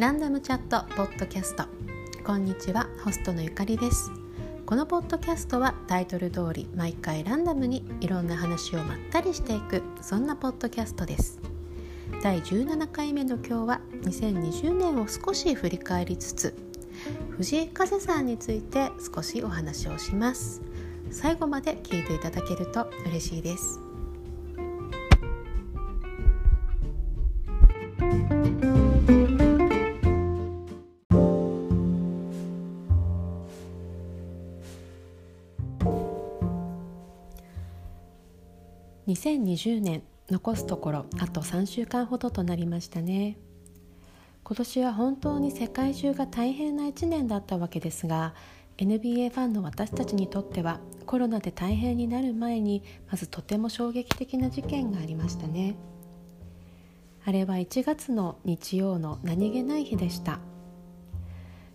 ランダムチャットポッドキャスト。こんにちはホストのゆかりです。このポッドキャストはタイトル通り毎回ランダムにいろんな話をまったりしていくそんなポッドキャストです。第17回目の今日は2020年を少し振り返りつつ藤井風さんについて少しお話をします。最後まで聞いていただけると嬉しいです。2020年残すところあと3週間ほどとなりましたね。今年は本当に世界中が大変な1年だったわけですが NBA ファンの私たちにとってはコロナで大変になる前にまずとても衝撃的な事件がありましたね。あれは1月の日曜の何気ない日でした。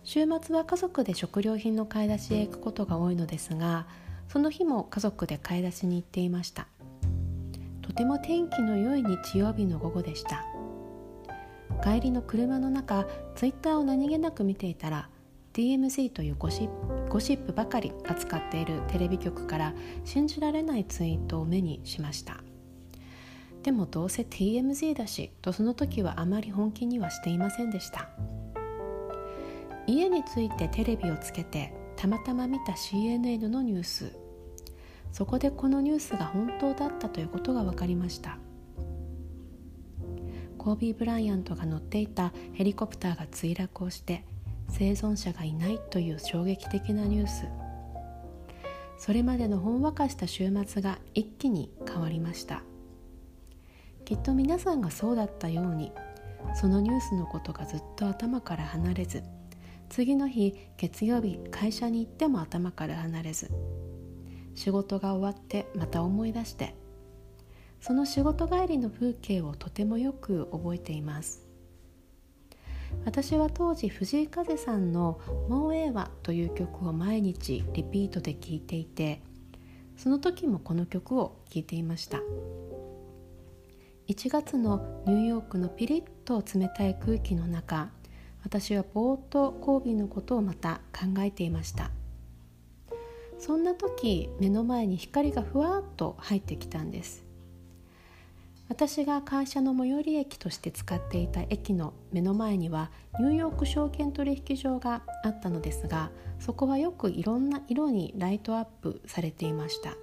週末は家族で食料品の買い出しへ行くことが多いのですがその日も家族で買い出しに行っていました。とても天気の良い日曜日の午後でした。帰りの車の中ツイッターを何気なく見ていたら DMZ というゴシゴシップばかり扱っているテレビ局から信じられないツイートを目にしました。でもどうせ TMZ だしとその時はあまり本気にはしていませんでした。家に着いてテレビをつけてたまたま見た CNN のニュース。そこでこのニュースが本当だったということが分かりました。コービー・ブライアントが乗っていたヘリコプターが墜落をして生存者がいないという衝撃的なニュース。それまでのほんわかした週末が一気に変わりました。きっと皆さんがそうだったようにそのニュースのことがずっと頭から離れず次の日月曜日会社に行っても頭から離れず仕事が終わってまた思い出してその仕事帰りの風景をとてもよく覚えています。私は当時藤井風さんの「もうええわ」という曲を毎日リピートで聴いていてその時もこの曲を聴いていました。1月のニューヨークのピリッと冷たい空気の中私はぼーっとコービーのことをまた考えていました。そんな時目の前に光がふわっと入ってきたんです。私が会社の最寄り駅として使っていた駅の目の前にはニューヨーク証券取引所があったのですがそこはよくいろんな色にライトアップされていました。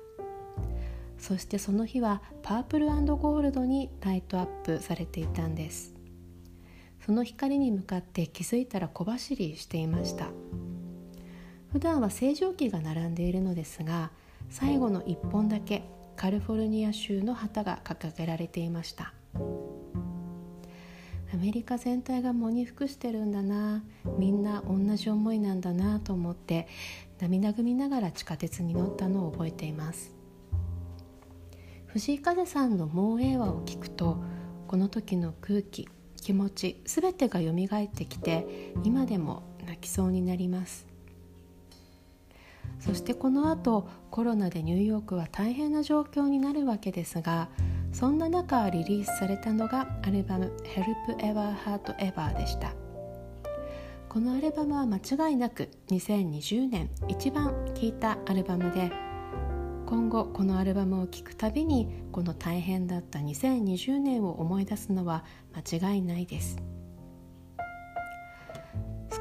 そしてその日はパープルゴールドにライトアップされていたんです。その光に向かって気づいたら小走りしていました。普段は星条旗が並んでいるのですが最後の1本だけカリフォルニア州の旗が掲げられていました。アメリカ全体が喪に服してるんだなみんな同じ思いなんだなと思って涙ぐみながら地下鉄に乗ったのを覚えています。藤井風さんの「もう映画」を聞くとこの時の空気気持ち全てが蘇ってきて今でも泣きそうになります。そしてこの後コロナでニューヨークは大変な状況になるわけですがそんな中リリースされたのがアルバム「Help Ever Heart Ever」でした。このアルバムは間違いなく2020年一番聴いたアルバムで今後このアルバムを聴くたびにこの大変だった2020年を思い出すのは間違いないです。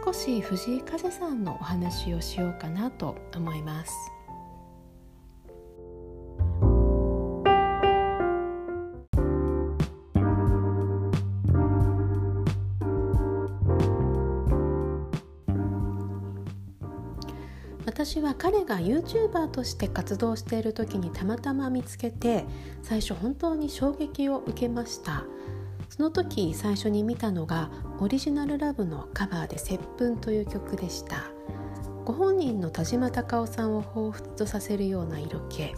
少し藤井風さんのお話をしようかなと思います。私は彼が YouTuber として活動している時にたまたま見つけて最初本当に衝撃を受けました。その時最初に見たのがオリジナルラブのカバーで「接吻」という曲でした。ご本人の田島隆夫さんを彷彿とさせるような色気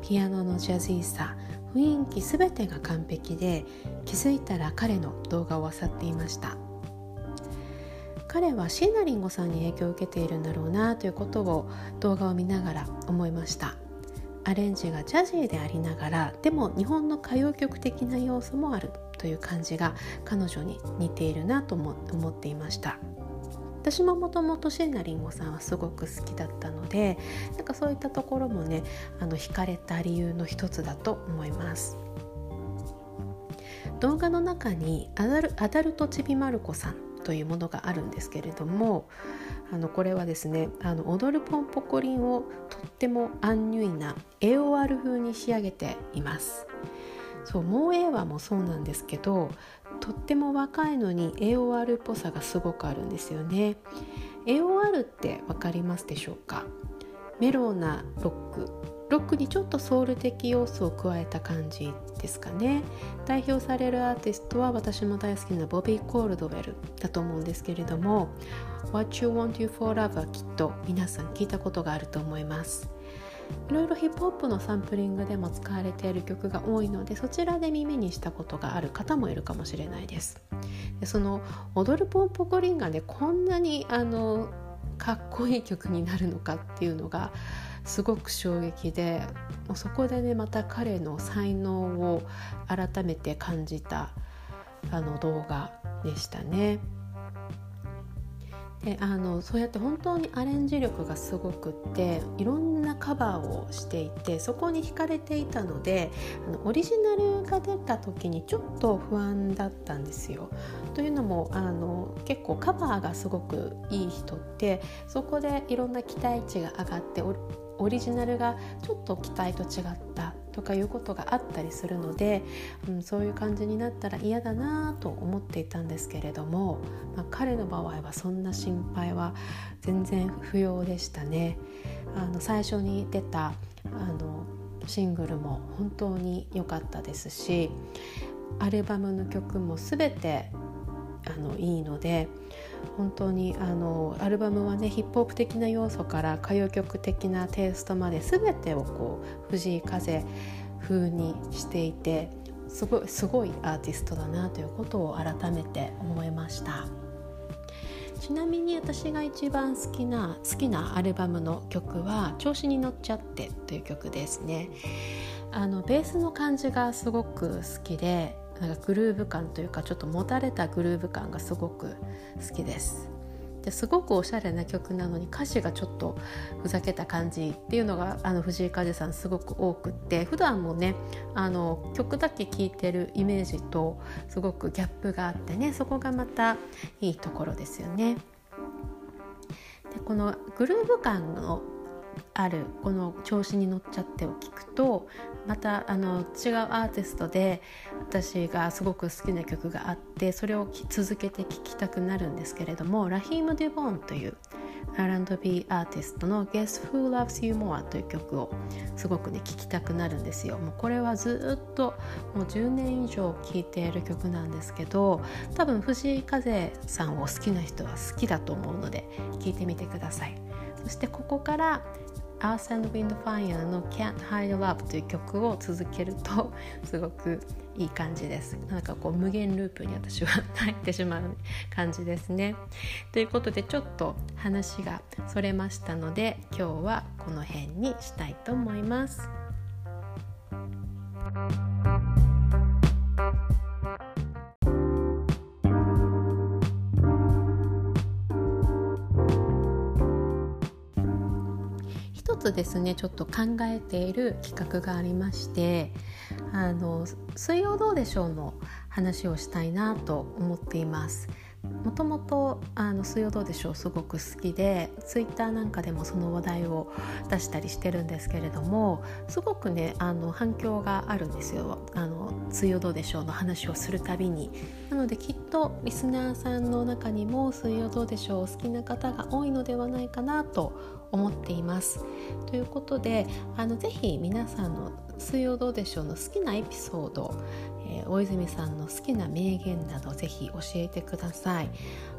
ピアノのジャズィーさ雰囲気全てが完璧で気づいたら彼の動画を漁っていました。彼は椎名林檎さんに影響を受けているんだろうなということを動画を見ながら思いました。アレンジがジャジーでありながらでも日本の歌謡曲的な要素もある。という感じが彼女に似ているなと思っていました。私ももともと椎名林檎さんはすごく好きだったのでなんかそういったところもねあの惹かれた理由の一つだと思います。動画の中にアダルアダルトちびまる子さんというものがあるんですけれどもあのこれはですねあの踊るポンポコリンをとってもアンニュイな AOR 風に仕上げています。そうもう A はもそうなんですけどとっても若いのに AOR っぽさがすごくあるんですよね。AOR って分かりますでしょうか？メローなロック。ロックにちょっとソウル的要素を加えた感じですかね。代表されるアーティストは私も大好きなボビー・コールドウェルだと思うんですけれども What You Want You For Love はきっと皆さん聞いたことがあると思います。いろいろヒップホップのサンプリングでも使われている曲が多いのでそちらで耳にしたことがある方もいるかもしれないですでその「踊るポンポコリン」がねこんなにあのかっこいい曲になるのかっていうのがすごく衝撃でもうそこでねまた彼の才能を改めて感じたあの動画でしたね。であのそうやって本当にアレンジ力がすごくっていろんなカバーをしていてそこに惹かれていたのであのオリジナルが出た時にちょっと不安だったんですよ。というのもあの結構カバーがすごくいい人ってそこでいろんな期待値が上がってオリジナルがちょっと期待と違ったとかいうことがあったりするので、うん、そういう感じになったら嫌だなと思っていたんですけれども、まあ、彼の場合はそんな心配は全然不要でしたね。あの最初に出たあのシングルも本当に良かったですしアルバムの曲も全てあのいいので本当にあのアルバムはねヒップホップ的な要素から歌謡曲的なテイストまで全てをこう藤井風風にしていてすごいすごいアーティストだなということを改めて思いました。ちなみに私が一番好きな好きなアルバムの曲は「調子に乗っちゃって」という曲ですね。あのベースの感じがすごく好きでなんかグルーヴ感というかちょっともたれたグルーヴ感がすごく好きですですごくおしゃれな曲なのに歌詞がちょっとふざけた感じっていうのがあの藤井風さんすごく多くって普段もねあの曲だけ聴いてるイメージとすごくギャップがあってねそこがまたいいところですよね。でこのグルーヴ感のあるこの調子に乗っちゃってを聞くとまたあの違うアーティストで私がすごく好きな曲があってそれを続けて聴きたくなるんですけれどもラヒーム・デュボーンという R&B アーティストの Guess Who Loves You More という曲をすごくね聴きたくなるんですよ。もうこれはずっともう10年以上聴いている曲なんですけど多分藤井風さんを好きな人は好きだと思うので聴いてみてください。そしてここから Earth and Wind Fire の Can't Hide Love という曲を続けると すごくいい感じです。なんかこう無限ループに私は入ってしまう感じですね。ということでちょっと話がそれましたので今日はこの辺にしたいと思います。つですねちょっと考えている企画がありましてあの「水曜どうでしょう」の話をしたいなと思っています。もともと水曜どうでしょうすごく好きでツイッターなんかでもその話題を出したりしてるんですけれどもすごくねあの反響があるんですよあの水曜どうでしょうの話をするたびになのできっとリスナーさんの中にも水曜どうでしょうお好きな方が多いのではないかなと思っています。ということであのぜひ皆さんの水曜どうでしょうの好きなエピソードえー、大泉さんの好きな名言などぜひ教えてください。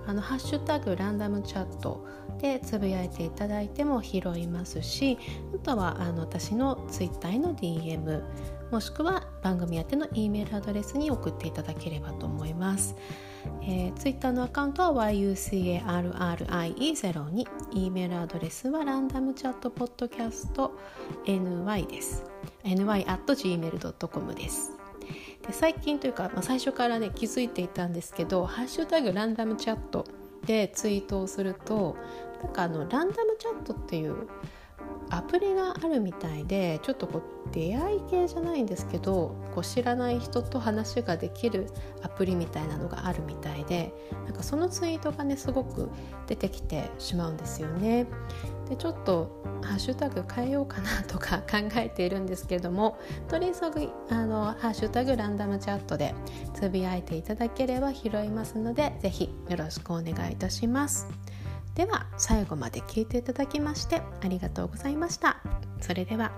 あのハッシュタグランダムチャットでつぶやいていただいても拾いますしあとはあの私のツイッターへの DM もしくは番組宛ての E メールアドレスに送っていただければと思います、えー、ツイッターのアカウントは YUCARRIE02 E メールアドレスはランダムチャットポッドキャスト NY です ny.gmail.com です。で最近というか、まあ、最初からね気づいていたんですけど「ハッシュタグランダムチャット」でツイートをするとなんかあのランダムチャットっていうアプリがあるみたいでちょっとこう出会い系じゃないんですけどこう知らない人と話ができるアプリみたいなのがあるみたいでなんかそのツイートがねすごく出てきてしまうんですよね。でちょっとハッシュタグ変えようかなとか考えているんですけれどもとりあえずあのハッシュタグランダムチャットでつぶやいていただければ拾いますので是非よろしくお願いいたします。では最後まで聞いていただきましてありがとうございました。それでは。